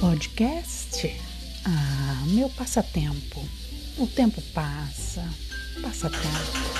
podcast? Ah, meu passatempo. O tempo passa, passatempo.